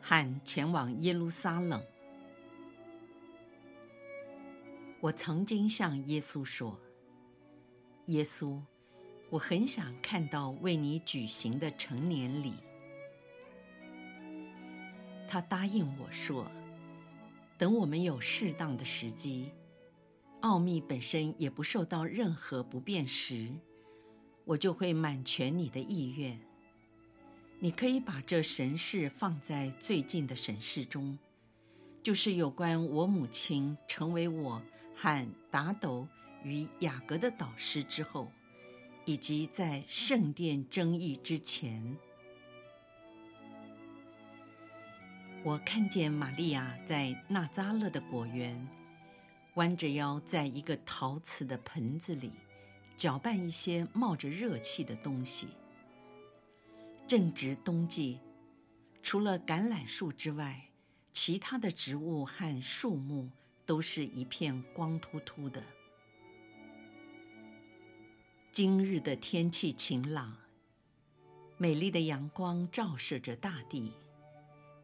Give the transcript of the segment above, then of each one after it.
和前往耶路撒冷。我曾经向耶稣说：“耶稣，我很想看到为你举行的成年礼。”他答应我说：“等我们有适当的时机，奥秘本身也不受到任何不便时，我就会满全你的意愿。”你可以把这神事放在最近的神事中，就是有关我母亲成为我和达斗与雅各的导师之后，以及在圣殿争议之前。我看见玛利亚在纳扎勒的果园，弯着腰，在一个陶瓷的盆子里搅拌一些冒着热气的东西。正值冬季，除了橄榄树之外，其他的植物和树木都是一片光秃秃的。今日的天气晴朗，美丽的阳光照射着大地，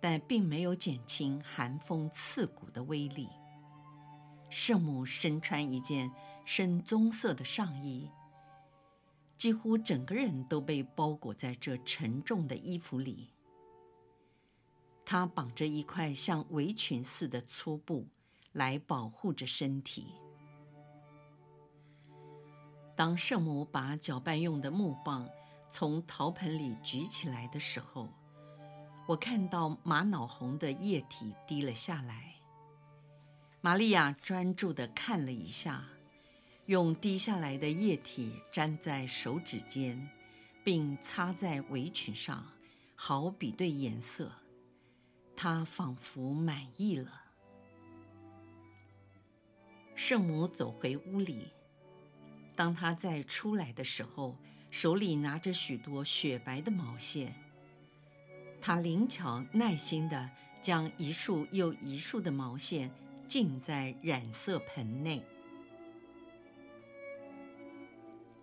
但并没有减轻寒风刺骨的威力。圣母身穿一件深棕色的上衣。几乎整个人都被包裹在这沉重的衣服里。他绑着一块像围裙似的粗布，来保护着身体。当圣母把搅拌用的木棒从陶盆里举起来的时候，我看到玛瑙红的液体滴了下来。玛利亚专注地看了一下。用滴下来的液体沾在手指间，并擦在围裙上，好比对颜色。她仿佛满意了。圣母走回屋里，当她再出来的时候，手里拿着许多雪白的毛线。她灵巧耐心地将一束又一束的毛线浸在染色盆内。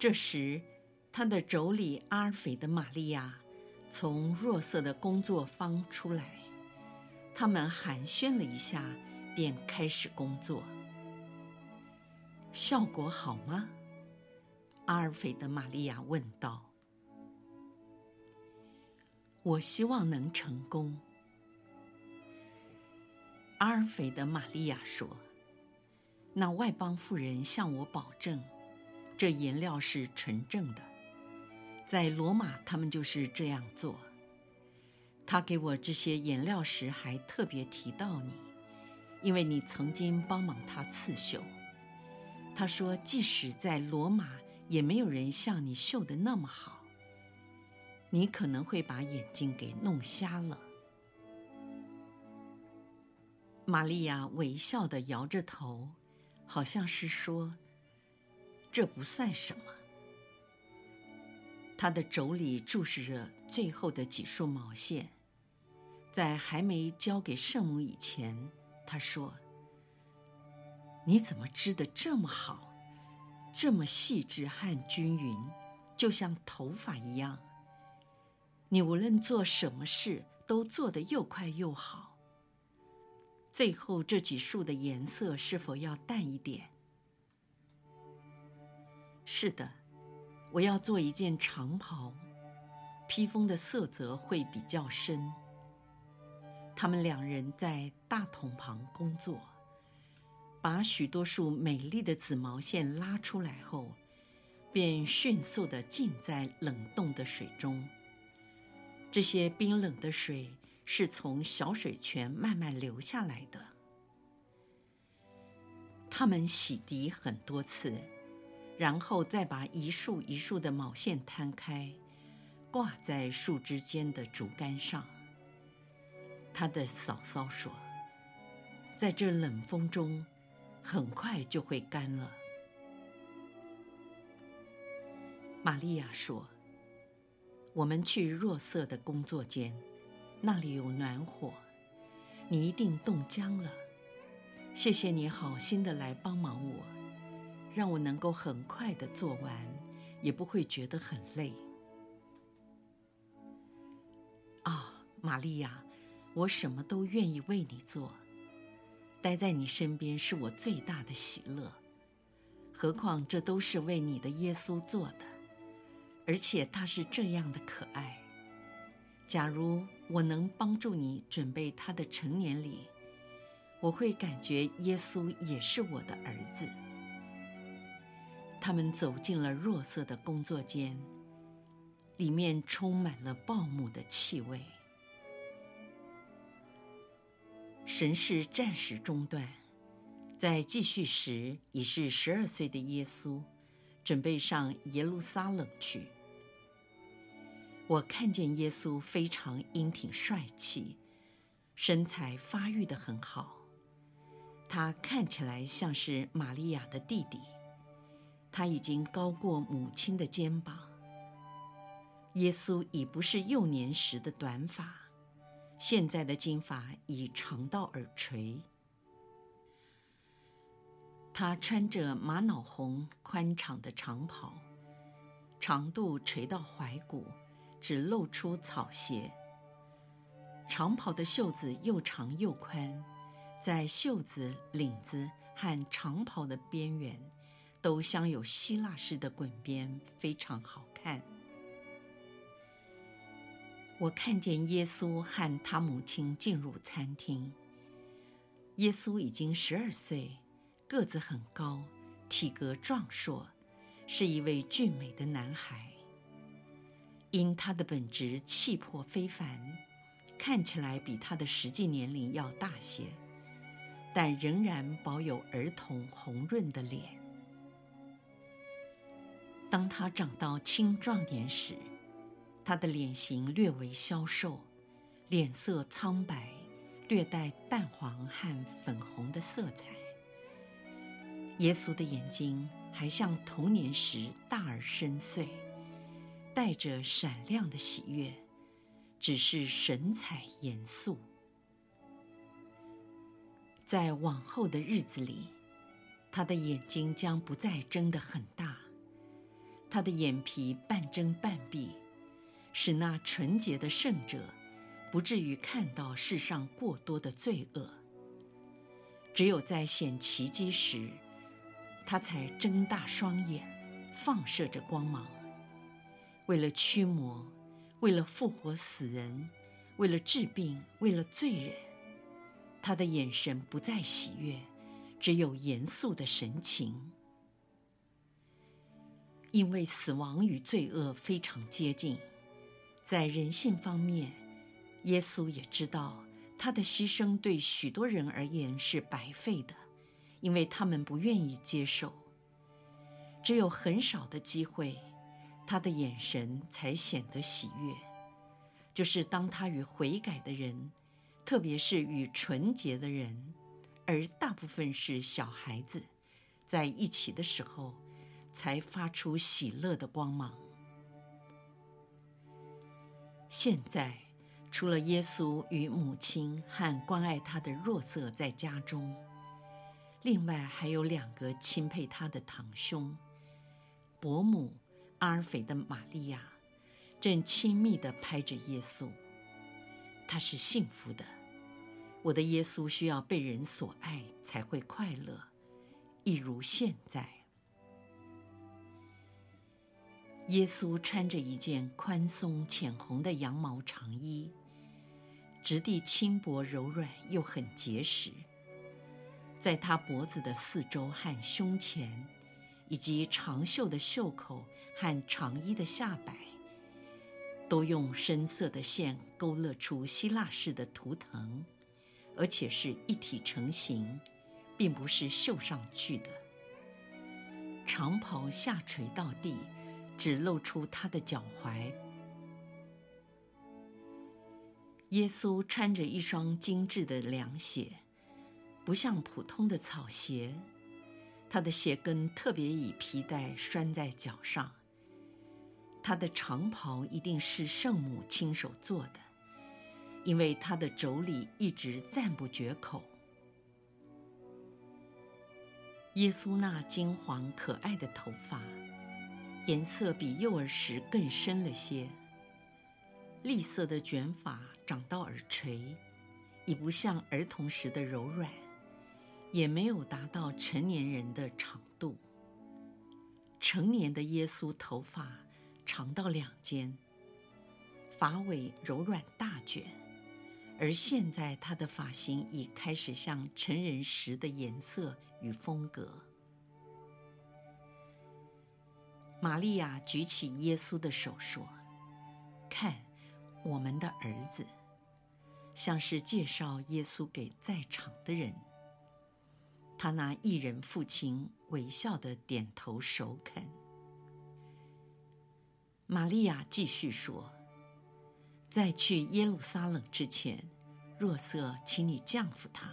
这时，他的妯娌阿尔斐的玛利亚从若瑟的工作坊出来，他们寒暄了一下，便开始工作。效果好吗？阿尔斐的玛利亚问道。我希望能成功。阿尔斐的玛利亚说：“那外邦妇人向我保证。”这颜料是纯正的，在罗马他们就是这样做。他给我这些颜料时还特别提到你，因为你曾经帮忙他刺绣。他说，即使在罗马，也没有人像你绣的那么好。你可能会把眼睛给弄瞎了。玛利亚微笑地摇着头，好像是说。这不算什么。他的妯娌注视着最后的几束毛线，在还没交给圣母以前，他说：“你怎么织得这么好，这么细致和均匀，就像头发一样？你无论做什么事，都做得又快又好。最后这几束的颜色是否要淡一点？”是的，我要做一件长袍，披风的色泽会比较深。他们两人在大桶旁工作，把许多束美丽的紫毛线拉出来后，便迅速地浸在冷冻的水中。这些冰冷的水是从小水泉慢慢流下来的。他们洗涤很多次。然后再把一束一束的毛线摊开，挂在树枝间的竹竿上。他的嫂嫂说：“在这冷风中，很快就会干了。”玛利亚说：“我们去若瑟的工作间，那里有暖火，你一定冻僵了。谢谢你好心的来帮忙我，让我能够很快的做完，也不会觉得很累。”啊，玛利亚。我什么都愿意为你做，待在你身边是我最大的喜乐。何况这都是为你的耶稣做的，而且他是这样的可爱。假如我能帮助你准备他的成年礼，我会感觉耶稣也是我的儿子。他们走进了弱色的工作间，里面充满了报幕的气味。神事暂时中断，在继续时，已是十二岁的耶稣，准备上耶路撒冷去。我看见耶稣非常英挺帅气，身材发育得很好。他看起来像是玛利亚的弟弟，他已经高过母亲的肩膀。耶稣已不是幼年时的短发。现在的金发已长到耳垂。他穿着玛瑙红宽敞的长袍，长度垂到踝骨，只露出草鞋。长袍的袖子又长又宽，在袖子、领子和长袍的边缘，都镶有希腊式的滚边，非常好看。我看见耶稣和他母亲进入餐厅。耶稣已经十二岁，个子很高，体格壮硕，是一位俊美的男孩。因他的本质气魄非凡，看起来比他的实际年龄要大些，但仍然保有儿童红润的脸。当他长到青壮年时，他的脸型略为消瘦，脸色苍白，略带淡黄和粉红的色彩。耶稣的眼睛还像童年时大而深邃，带着闪亮的喜悦，只是神采严肃。在往后的日子里，他的眼睛将不再睁得很大，他的眼皮半睁半闭。使那纯洁的圣者不至于看到世上过多的罪恶。只有在显奇迹时，他才睁大双眼，放射着光芒。为了驱魔，为了复活死人，为了治病，为了罪人，他的眼神不再喜悦，只有严肃的神情。因为死亡与罪恶非常接近。在人性方面，耶稣也知道他的牺牲对许多人而言是白费的，因为他们不愿意接受。只有很少的机会，他的眼神才显得喜悦，就是当他与悔改的人，特别是与纯洁的人，而大部分是小孩子，在一起的时候，才发出喜乐的光芒。现在，除了耶稣与母亲和关爱他的若瑟在家中，另外还有两个钦佩他的堂兄，伯母阿尔斐的玛利亚，正亲密地拍着耶稣。他是幸福的，我的耶稣需要被人所爱才会快乐，一如现在。耶稣穿着一件宽松浅红的羊毛长衣，质地轻薄柔软又很结实。在他脖子的四周和胸前，以及长袖的袖口和长衣的下摆，都用深色的线勾勒出希腊式的图腾，而且是一体成型，并不是绣上去的。长袍下垂到地。只露出他的脚踝。耶稣穿着一双精致的凉鞋，不像普通的草鞋，他的鞋跟特别以皮带拴在脚上。他的长袍一定是圣母亲手做的，因为他的妯娌一直赞不绝口。耶稣那金黄可爱的头发，颜色比幼儿时更深了些。栗色的卷发长到耳垂，已不像儿童时的柔软，也没有达到成年人的长度。成年的耶稣头发。长到两肩，发尾柔软大卷，而现在他的发型已开始像成人时的颜色与风格。玛利亚举起耶稣的手说：“看，我们的儿子。”像是介绍耶稣给在场的人。他那义人父亲微笑的点头首肯。玛利亚继续说：“在去耶路撒冷之前，若瑟，请你降服他，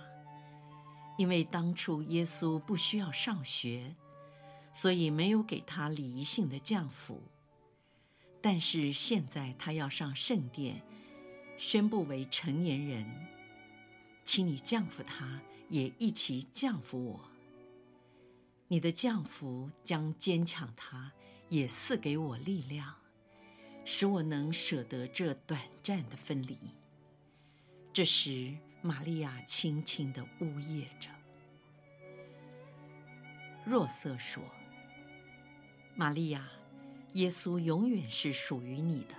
因为当初耶稣不需要上学，所以没有给他礼仪性的降服。但是现在他要上圣殿，宣布为成年人，请你降服他，也一起降服我。你的降服将坚强他，也赐给我力量。”使我能舍得这短暂的分离。这时，玛利亚轻轻地呜咽着。若瑟说：“玛利亚，耶稣永远是属于你的。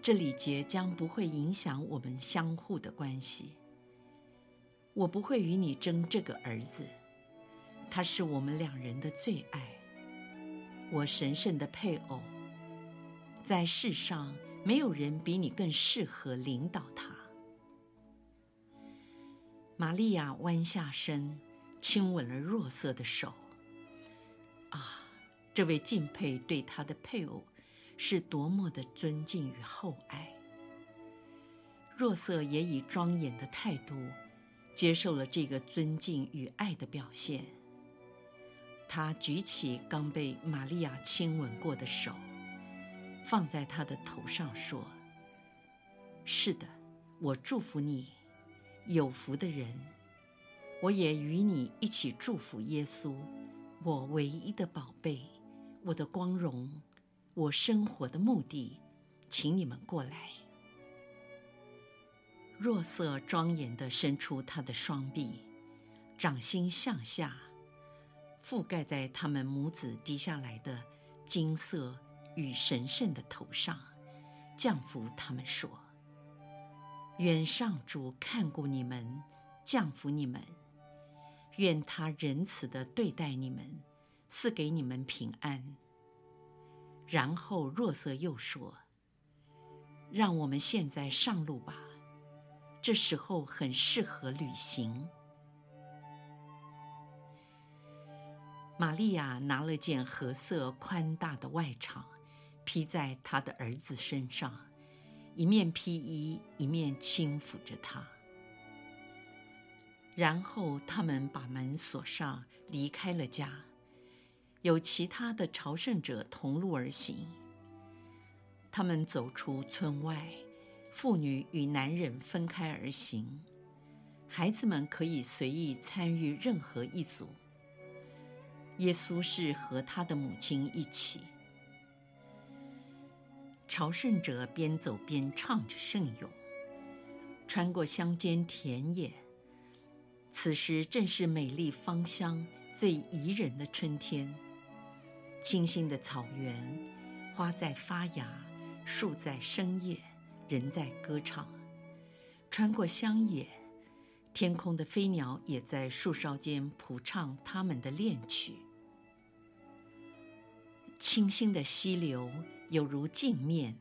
这礼节将不会影响我们相互的关系。我不会与你争这个儿子，他是我们两人的最爱，我神圣的配偶。”在世上，没有人比你更适合领导他。玛利亚弯下身，亲吻了若瑟的手。啊，这位敬佩对他的配偶，是多么的尊敬与厚爱。若瑟也以庄严的态度，接受了这个尊敬与爱的表现。他举起刚被玛利亚亲吻过的手。放在他的头上说：“是的，我祝福你，有福的人。我也与你一起祝福耶稣，我唯一的宝贝，我的光荣，我生活的目的。请你们过来。”若瑟庄严地伸出他的双臂，掌心向下，覆盖在他们母子低下来的金色。与神圣的头上，降服他们说：“愿上主看顾你们，降服你们；愿他仁慈地对待你们，赐给你们平安。”然后若瑟又说：“让我们现在上路吧，这时候很适合旅行。”玛利亚拿了件褐色宽大的外裳。披在她的儿子身上，一面披衣，一面轻抚着他。然后他们把门锁上，离开了家。有其他的朝圣者同路而行。他们走出村外，妇女与男人分开而行。孩子们可以随意参与任何一组。耶稣是和他的母亲一起。朝圣者边走边唱着圣咏，穿过乡间田野。此时正是美丽芳香、最宜人的春天。清新的草原，花在发芽，树在生叶，人在歌唱。穿过乡野，天空的飞鸟也在树梢间谱唱他们的恋曲。清新的溪流。有如镜面，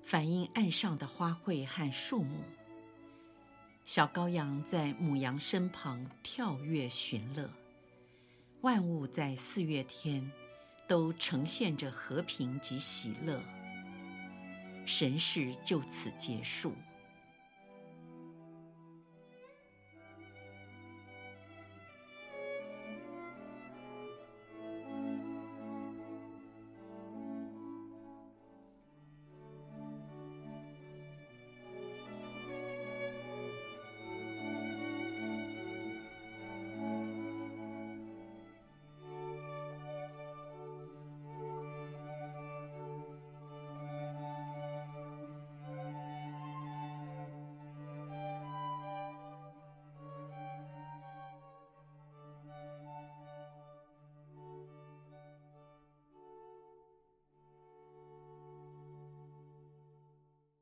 反映岸上的花卉和树木。小羔羊在母羊身旁跳跃寻乐，万物在四月天都呈现着和平及喜乐。神事就此结束。